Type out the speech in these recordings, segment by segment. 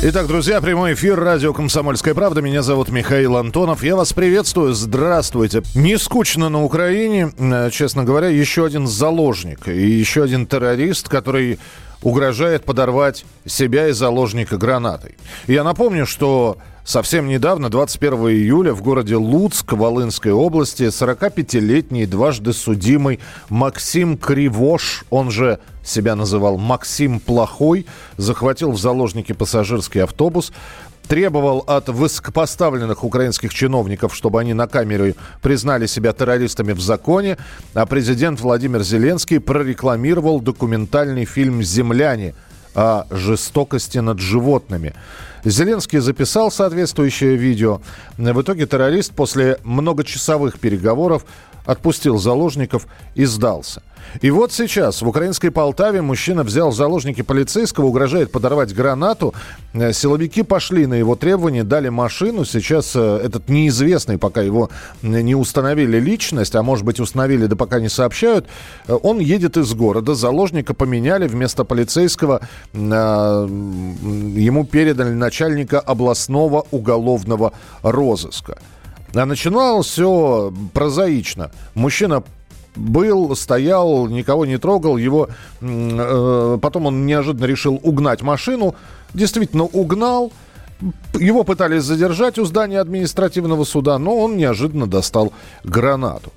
Итак, друзья, прямой эфир радио «Комсомольская правда». Меня зовут Михаил Антонов. Я вас приветствую. Здравствуйте. Не скучно на Украине. Э, честно говоря, еще один заложник и еще один террорист, который угрожает подорвать себя и заложника гранатой. Я напомню, что совсем недавно, 21 июля, в городе Луцк, Волынской области, 45-летний дважды судимый Максим Кривош, он же себя называл Максим Плохой, захватил в заложники пассажирский автобус, требовал от высокопоставленных украинских чиновников, чтобы они на камеру признали себя террористами в законе, а президент Владимир Зеленский прорекламировал документальный фильм «Земляне» о жестокости над животными. Зеленский записал соответствующее видео. В итоге террорист после многочасовых переговоров отпустил заложников и сдался. И вот сейчас в украинской Полтаве мужчина взял заложники полицейского, угрожает подорвать гранату. Э, силовики пошли на его требования, дали машину. Сейчас э, этот неизвестный, пока его не установили личность, а может быть установили, да пока не сообщают, э, он едет из города. Заложника поменяли вместо полицейского. Ему передали начальника областного уголовного розыска. А начиналось все прозаично. Мужчина был, стоял, никого не трогал. Его, э, потом он неожиданно решил угнать машину. Действительно угнал. Его пытались задержать у здания административного суда, но он неожиданно достал гранату.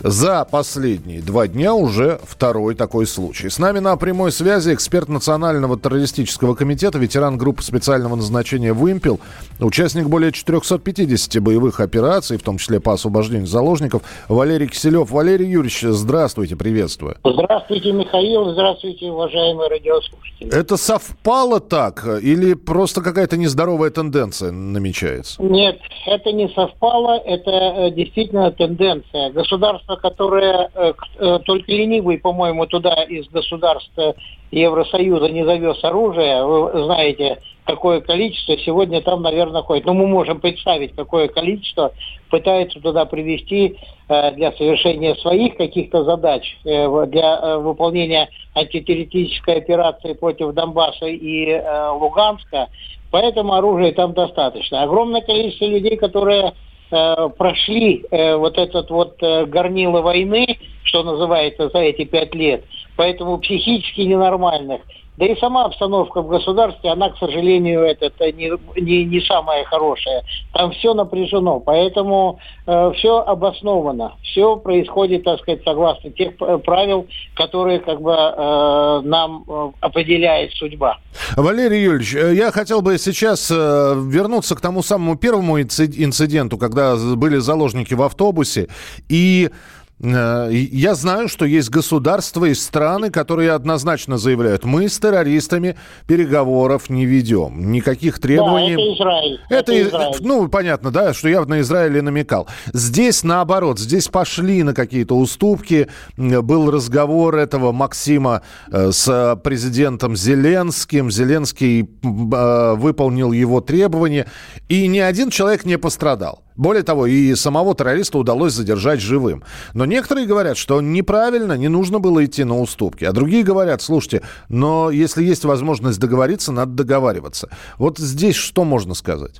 За последние два дня уже второй такой случай. С нами на прямой связи эксперт Национального террористического комитета, ветеран группы специального назначения «Вымпел», участник более 450 боевых операций, в том числе по освобождению заложников, Валерий Киселев. Валерий Юрьевич, здравствуйте, приветствую. Здравствуйте, Михаил, здравствуйте, уважаемые радиослушатели. Это совпало так или просто какая-то нездоровая тенденция намечается? Нет, это не совпало, это э, действительно тенденция. Государство государства, которое э, э, только ленивый, по-моему, туда из государства Евросоюза не завез оружие, вы знаете, какое количество сегодня там, наверное, ходит. Но ну, мы можем представить, какое количество пытается туда привести э, для совершения своих каких-то задач, для выполнения антитеррористической операции против Донбасса и Луганска. Поэтому оружия там достаточно. Огромное количество людей, которые прошли э, вот этот вот э, горнило войны, что называется, за эти пять лет, поэтому психически ненормальных. Да и сама обстановка в государстве, она, к сожалению, это, это не, не, не самая хорошая. Там все напряжено, поэтому э, все обосновано. Все происходит, так сказать, согласно тех правил, которые как бы э, нам э, определяет судьба. Валерий Юрьевич, э, я хотел бы сейчас э, вернуться к тому самому первому инциденту, когда были заложники в автобусе и Э, я знаю, что есть государства и страны, которые однозначно заявляют, мы с террористами переговоров не ведем, никаких требований. Да, это Израиль. Это, это Израиль. Ну, понятно, да, что я на Израиле намекал. Здесь наоборот, здесь пошли на какие-то уступки. Был разговор этого Максима э, с президентом Зеленским. Зеленский э, выполнил его требования, и ни один человек не пострадал. Более того, и самого террориста удалось задержать живым. Но некоторые говорят, что неправильно, не нужно было идти на уступки. А другие говорят, слушайте, но если есть возможность договориться, надо договариваться. Вот здесь что можно сказать?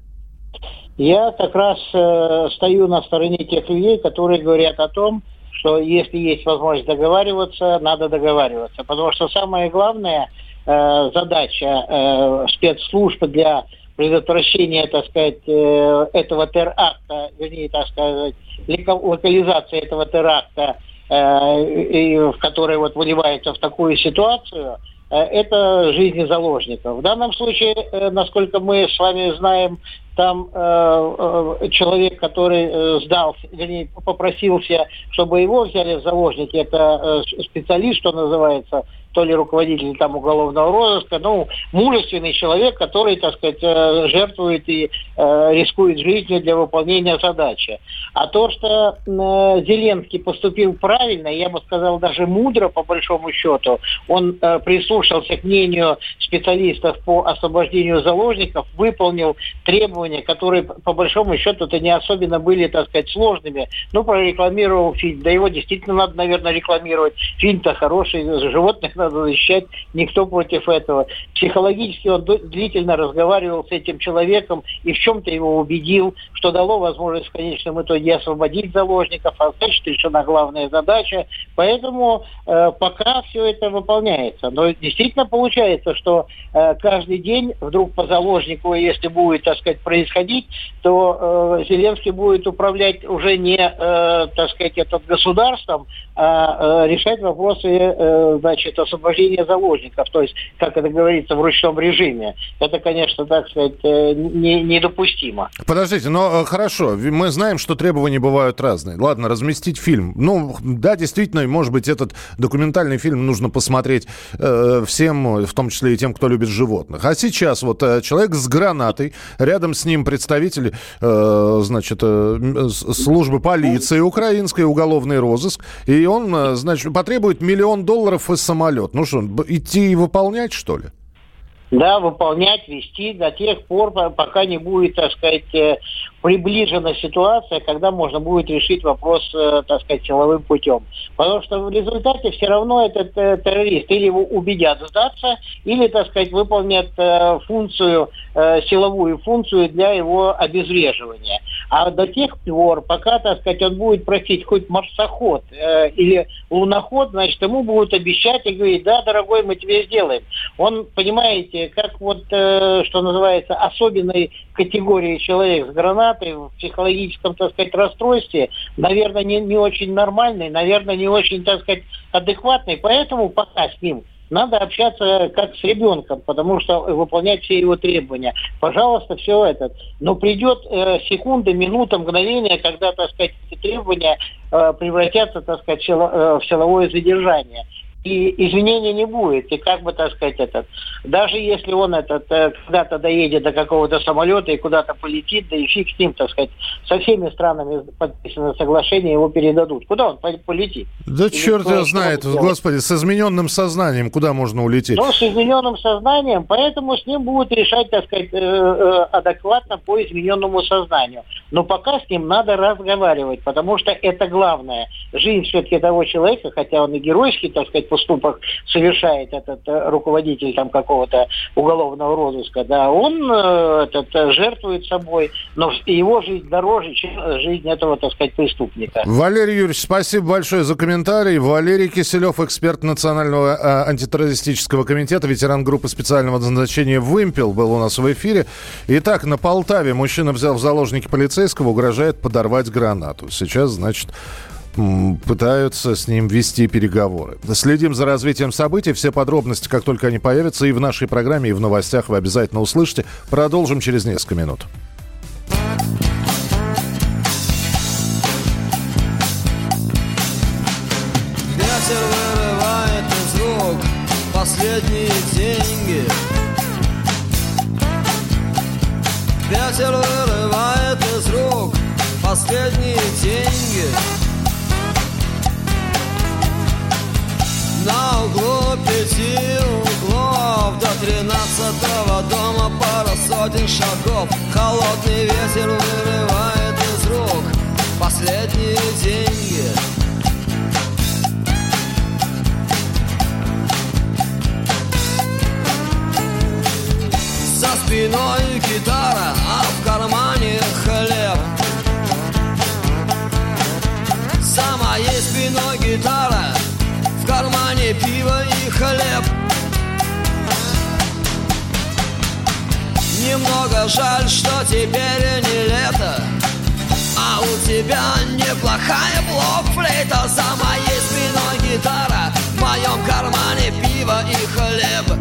Я как раз э, стою на стороне тех людей, которые говорят о том, что если есть возможность договариваться, надо договариваться. Потому что самая главная э, задача э, спецслужб для предотвращение, так сказать, э, этого теракта, вернее, так сказать, локализация этого теракта, э, в которой вот выливается в такую ситуацию, э, это жизни заложников. В данном случае, насколько мы с вами знаем, там человек, который сдался, вернее, попросился, чтобы его взяли в заложники, это специалист, что называется, то ли руководитель там уголовного розыска, ну, мужественный человек, который, так сказать, э, жертвует и рискует жизнью для выполнения задачи. А то, что э, Зеленский поступил правильно, я бы сказал, даже мудро, по большому счету, он э, прислушался к мнению специалистов по освобождению заложников, выполнил требования, которые, по большому счету-то не особенно были, так сказать, сложными. Ну, прорекламировал фильм, да его действительно надо, наверное, рекламировать. Фильм-то хороший, животных надо защищать, никто против этого. Психологически он длительно разговаривал с этим человеком и в чем-то его убедил, что дало возможность в конечном итоге освободить заложников, а значит решена главная задача. Поэтому э, пока все это выполняется. Но действительно получается, что э, каждый день вдруг по заложнику, если будет, так сказать, происходить, то э, Зеленский будет управлять уже не, э, так сказать, этот государством, а э, решать вопросы, э, значит, освобождения заложников. То есть, как это говорится, в ручном режиме. Это, конечно, так сказать, э, не, недопустимо. Подождите, но э, хорошо, мы знаем, что требования бывают разные. Ладно, разместить фильм. Ну, да, действительно, может быть, этот документальный фильм нужно посмотреть э, всем, в том числе и тем, кто любит животных. А сейчас вот э, человек с гранатой, рядом с ним представители, э, значит, э, службы полиции украинской, уголовный розыск, и он, э, значит, потребует миллион долларов из самолет. Ну что, идти и выполнять, что ли? Да, выполнять, вести до тех пор, пока не будет, так сказать, э, приближена ситуация, когда можно будет решить вопрос, э, так сказать, силовым путем. Потому что в результате все равно этот э, террорист или его убедят сдаться, или, так сказать, выполнят функцию, силовую функцию для его обезвреживания. А до тех пор, пока, так сказать, он будет просить хоть марсоход или луноход, значит, ему будут обещать и говорить, да, дорогой, мы тебе сделаем. Он, понимаете, как вот, что называется, особенной категории человек с гранатой в психологическом, так сказать, расстройстве, наверное, не, не очень нормальный, наверное, не очень, так сказать, адекватный. Поэтому пока с ним надо общаться как с ребенком, потому что выполнять все его требования. Пожалуйста, все это. Но придет э, секунда, минута, мгновение, когда, так сказать, эти требования э, превратятся, так сказать, в, э, силовое задержание и изменений не будет. И как бы, так сказать, этот, даже если он этот э, когда-то доедет до какого-то самолета и куда-то полетит, да и фиг с ним, так сказать, со всеми странами подписано соглашение, его передадут. Куда он полетит? Да Или черт его знает, господи, с измененным сознанием куда можно улететь? Ну, с измененным сознанием, поэтому с ним будут решать, так сказать, э, э, адекватно по измененному сознанию. Но пока с ним надо разговаривать, потому что это главное. Жизнь все-таки того человека, хотя он и геройский, так сказать, поступок совершает этот э, руководитель там какого-то уголовного розыска, да, он э, этот, э, жертвует собой, но его жизнь дороже, чем жизнь этого, так сказать, преступника. Валерий Юрьевич, спасибо большое за комментарий. Валерий Киселев, эксперт Национального антитеррористического комитета, ветеран группы специального назначения «Вымпел» был у нас в эфире. Итак, на Полтаве мужчина взял в заложники полицейского, угрожает подорвать гранату. Сейчас, значит, пытаются с ним вести переговоры. Следим за развитием событий. Все подробности, как только они появятся, и в нашей программе, и в новостях вы обязательно услышите. Продолжим через несколько минут. Ветер вырывает из рук последние деньги. Ветер вырывает из рук последние деньги. На углу пяти углов До тринадцатого дома пара сотен шагов. Холодный ветер вырывает из рук Последние деньги. За спиной гитара, а в кармане хлеб. За моей спиной гитара Немного жаль, что теперь не лето. А у тебя неплохая блок-флейта За моей спиной гитара. В моем кармане пиво и хлеб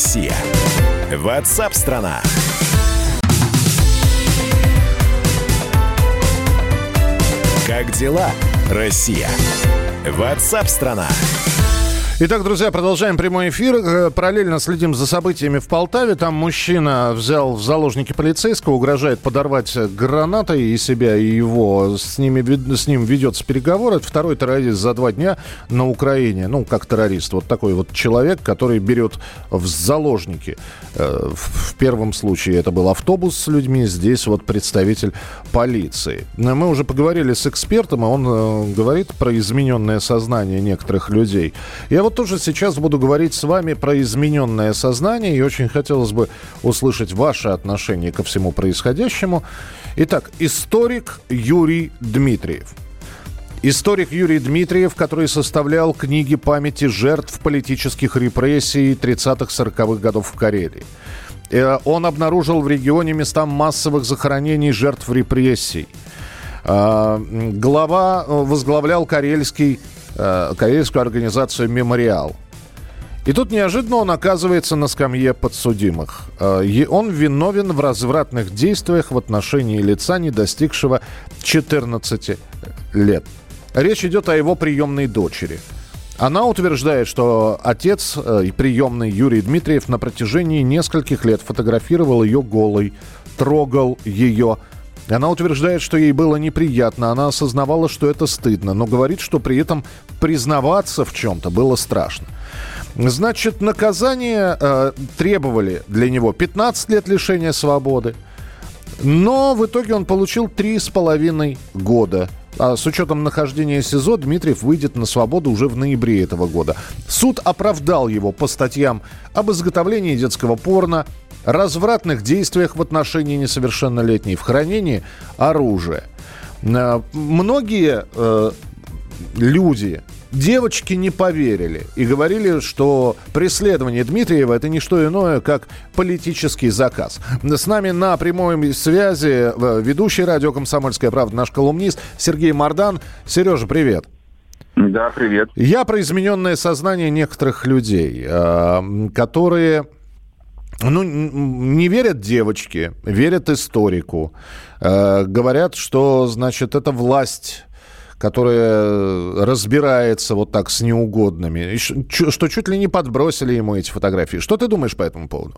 Россия? Ватсап-страна! Как дела, Россия? Ватсап-страна! Итак, друзья, продолжаем прямой эфир. Э, параллельно следим за событиями в Полтаве. Там мужчина взял в заложники полицейского, угрожает подорвать гранатой и себя, и его. С, ними, с ним ведется переговор. Это второй террорист за два дня на Украине. Ну, как террорист. Вот такой вот человек, который берет в заложники. Э, в первом случае это был автобус с людьми, здесь вот представитель полиции. Мы уже поговорили с экспертом, и он э, говорит про измененное сознание некоторых людей. Я вот вот тоже сейчас буду говорить с вами про измененное сознание, и очень хотелось бы услышать ваше отношение ко всему происходящему. Итак, историк Юрий Дмитриев. Историк Юрий Дмитриев, который составлял книги памяти жертв политических репрессий 30-40-х годов в Карелии. Э, он обнаружил в регионе места массовых захоронений жертв репрессий. Э, глава э, возглавлял Карельский э, карельскую организацию «Мемориал». И тут неожиданно он оказывается на скамье подсудимых. Э, он виновен в развратных действиях в отношении лица, не достигшего 14 лет. Речь идет о его приемной дочери. Она утверждает, что отец э, приемный Юрий Дмитриев на протяжении нескольких лет фотографировал ее голой, трогал ее, она утверждает, что ей было неприятно, она осознавала, что это стыдно, но говорит, что при этом признаваться в чем-то было страшно. Значит, наказание э, требовали для него 15 лет лишения свободы, но в итоге он получил 3,5 года. А с учетом нахождения СИЗО Дмитриев выйдет на свободу уже в ноябре этого года. Суд оправдал его по статьям об изготовлении детского порно, развратных действиях в отношении несовершеннолетней, в хранении оружия. Э, многие э, люди, девочки не поверили и говорили, что преследование Дмитриева это не что иное, как политический заказ. С нами на прямой связи э, ведущий радио «Комсомольская правда» наш колумнист Сергей Мордан. Сережа, привет. Да, привет. Я про измененное сознание некоторых людей, э, которые ну, не верят девочки, верят историку. Э, говорят, что, значит, это власть которая разбирается вот так с неугодными, что чуть ли не подбросили ему эти фотографии. Что ты думаешь по этому поводу?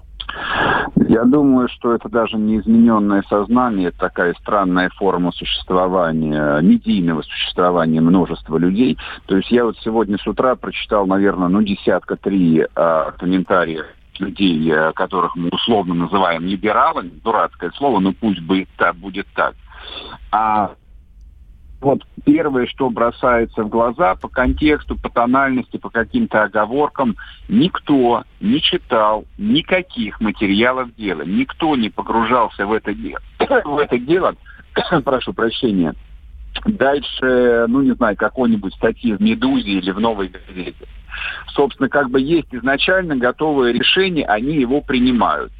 Я думаю, что это даже не измененное сознание, это такая странная форма существования, медийного существования множества людей. То есть я вот сегодня с утра прочитал, наверное, ну, десятка три а, комментариев людей, э, которых мы условно называем либералами, дурацкое слово, но пусть будет так, будет так. А вот первое, что бросается в глаза по контексту, по тональности, по каким-то оговоркам, никто не читал никаких материалов дела, никто не погружался в это дело, в это дело, прошу прощения, дальше, ну не знаю, какой-нибудь статьи в «Медузе» или в «Новой газете» собственно, как бы есть изначально готовое решение, они его принимают.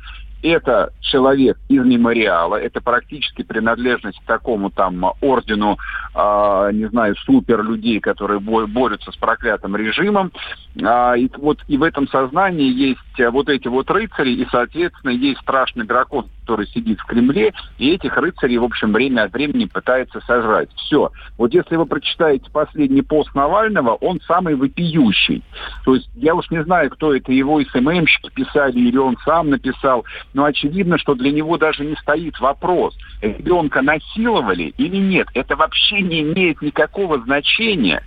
Это человек из мемориала, это практически принадлежность к такому там ордену, э, не знаю, супер людей, которые борются с проклятым режимом. Э, и вот и в этом сознании есть вот эти вот рыцари, и, соответственно, есть страшный дракон, который сидит в Кремле, и этих рыцарей, в общем, время от времени пытается сожрать. Все. Вот если вы прочитаете последний пост Навального, он самый вопиющий. То есть я уж не знаю, кто это, его СММщики писали, или он сам написал, но очевидно, что для него даже не стоит вопрос, ребенка насиловали или нет. Это вообще не имеет никакого значения.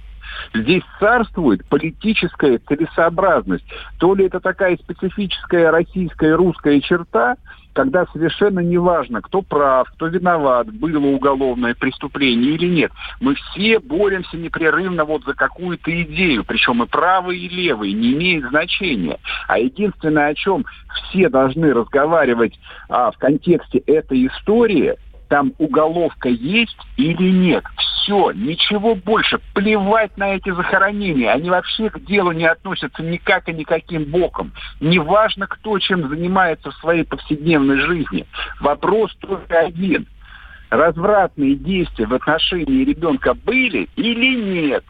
Здесь царствует политическая целесообразность. То ли это такая специфическая российская русская черта, когда совершенно не важно, кто прав, кто виноват, было уголовное преступление или нет. Мы все боремся непрерывно вот за какую-то идею, причем и правый, и левый, не имеет значения. А единственное, о чем все должны разговаривать а, в контексте этой истории, там уголовка есть или нет. Все, ничего больше. Плевать на эти захоронения. Они вообще к делу не относятся никак и никаким боком. Неважно, кто чем занимается в своей повседневной жизни. Вопрос только один. Развратные действия в отношении ребенка были или нет?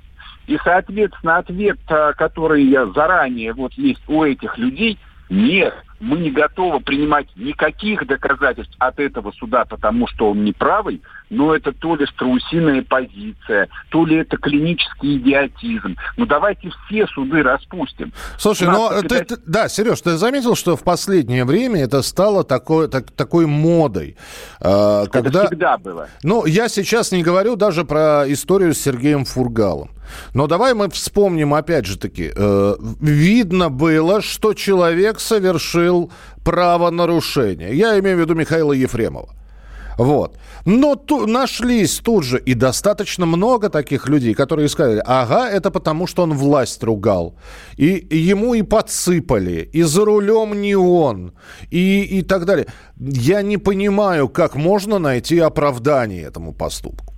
И, соответственно, ответ, а, который я заранее вот есть у этих людей, нет, мы не готовы принимать никаких доказательств от этого суда, потому что он неправый, но это то ли страусиная позиция, то ли это клинический идиотизм. Ну давайте все суды распустим. Слушай, ну ты, ты, да, Сереж, ты заметил, что в последнее время это стало такой, так, такой модой? Э, когда... Это всегда было. Ну, я сейчас не говорю даже про историю с Сергеем Фургалом. Но давай мы вспомним, опять же таки, э, видно было, что человек совершил правонарушение. Я имею в виду Михаила Ефремова. Вот. Но ту, нашлись тут же и достаточно много таких людей, которые сказали, ага, это потому, что он власть ругал. И ему и подсыпали, и за рулем не он, и, и так далее. Я не понимаю, как можно найти оправдание этому поступку.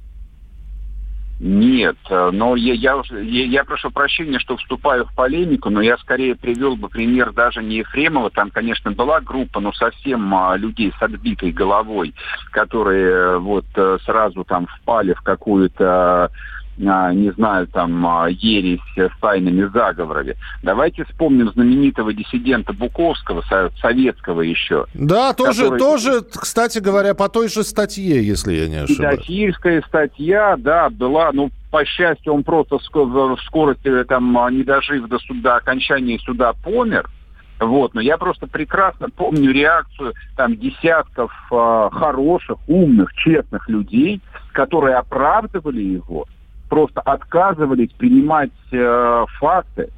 Нет, э, но я, я, я, я прошу прощения, что вступаю в полемику, но я скорее привел бы пример даже не Ефремова, там, конечно, была группа, но совсем а, людей с отбитой головой, которые э, вот э, сразу там впали в какую-то не знаю, там, а, ересь с тайными заговорами. Давайте вспомним знаменитого диссидента Буковского, советского еще. Да, тоже, который... тоже, кстати говоря, по той же статье, если я не ошибаюсь. Педофильская статья, да, была, ну, по счастью, он просто в скорости, там, а, не дожив до суда, окончания суда, помер. Вот, но я просто прекрасно помню реакцию там десятков э, хороших, умных, честных людей, которые оправдывали его, просто отказывались принимать э, факты.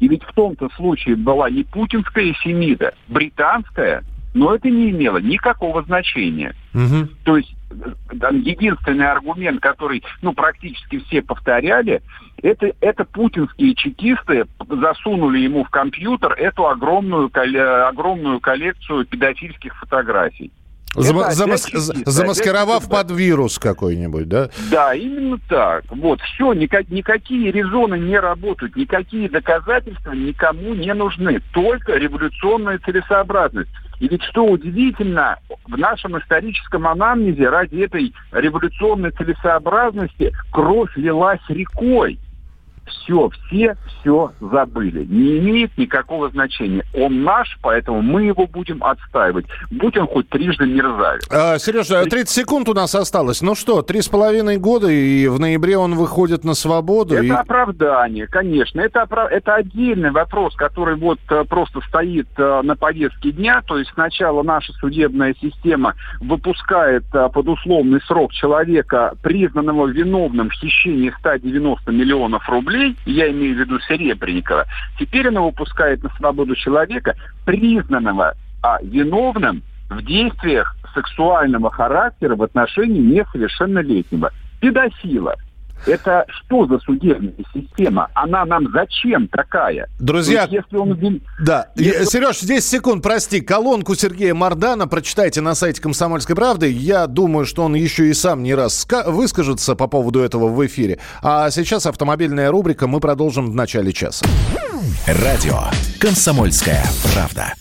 И ведь в том-то случае была не путинская Семида, британская, но это не имело никакого значения. Угу. То есть э, там, единственный аргумент, который ну, практически все повторяли, это, это путинские чекисты засунули ему в компьютер эту огромную, огромную коллекцию педофильских фотографий. Зам, замас, замаскировав под вирус какой-нибудь, да? Да, именно так. Вот, все, никак, никакие резоны не работают, никакие доказательства никому не нужны, только революционная целесообразность. И ведь что удивительно, в нашем историческом анамнезе ради этой революционной целесообразности кровь лилась рекой все, все все забыли. Не имеет никакого значения. Он наш, поэтому мы его будем отстаивать. Будь он хоть трижды мерзавец. А, Сережа, 30 секунд у нас осталось. Ну что, три с половиной года, и в ноябре он выходит на свободу. Это и... оправдание, конечно. Это, оправ... это отдельный вопрос, который вот э, просто стоит э, на повестке дня. То есть сначала наша судебная система выпускает э, под условный срок человека, признанного виновным в хищении 190 миллионов рублей, рублей, я имею в виду Серебренникова, теперь она выпускает на свободу человека, признанного а, виновным в действиях сексуального характера в отношении несовершеннолетнего. Педофила. Это что за судебная система? Она нам зачем такая? Друзья, есть, если он... да. Если... Сереж, 10 секунд, прости. Колонку Сергея Мардана прочитайте на сайте «Комсомольской правды». Я думаю, что он еще и сам не раз выскажется по поводу этого в эфире. А сейчас автомобильная рубрика. Мы продолжим в начале часа. Радио «Комсомольская правда».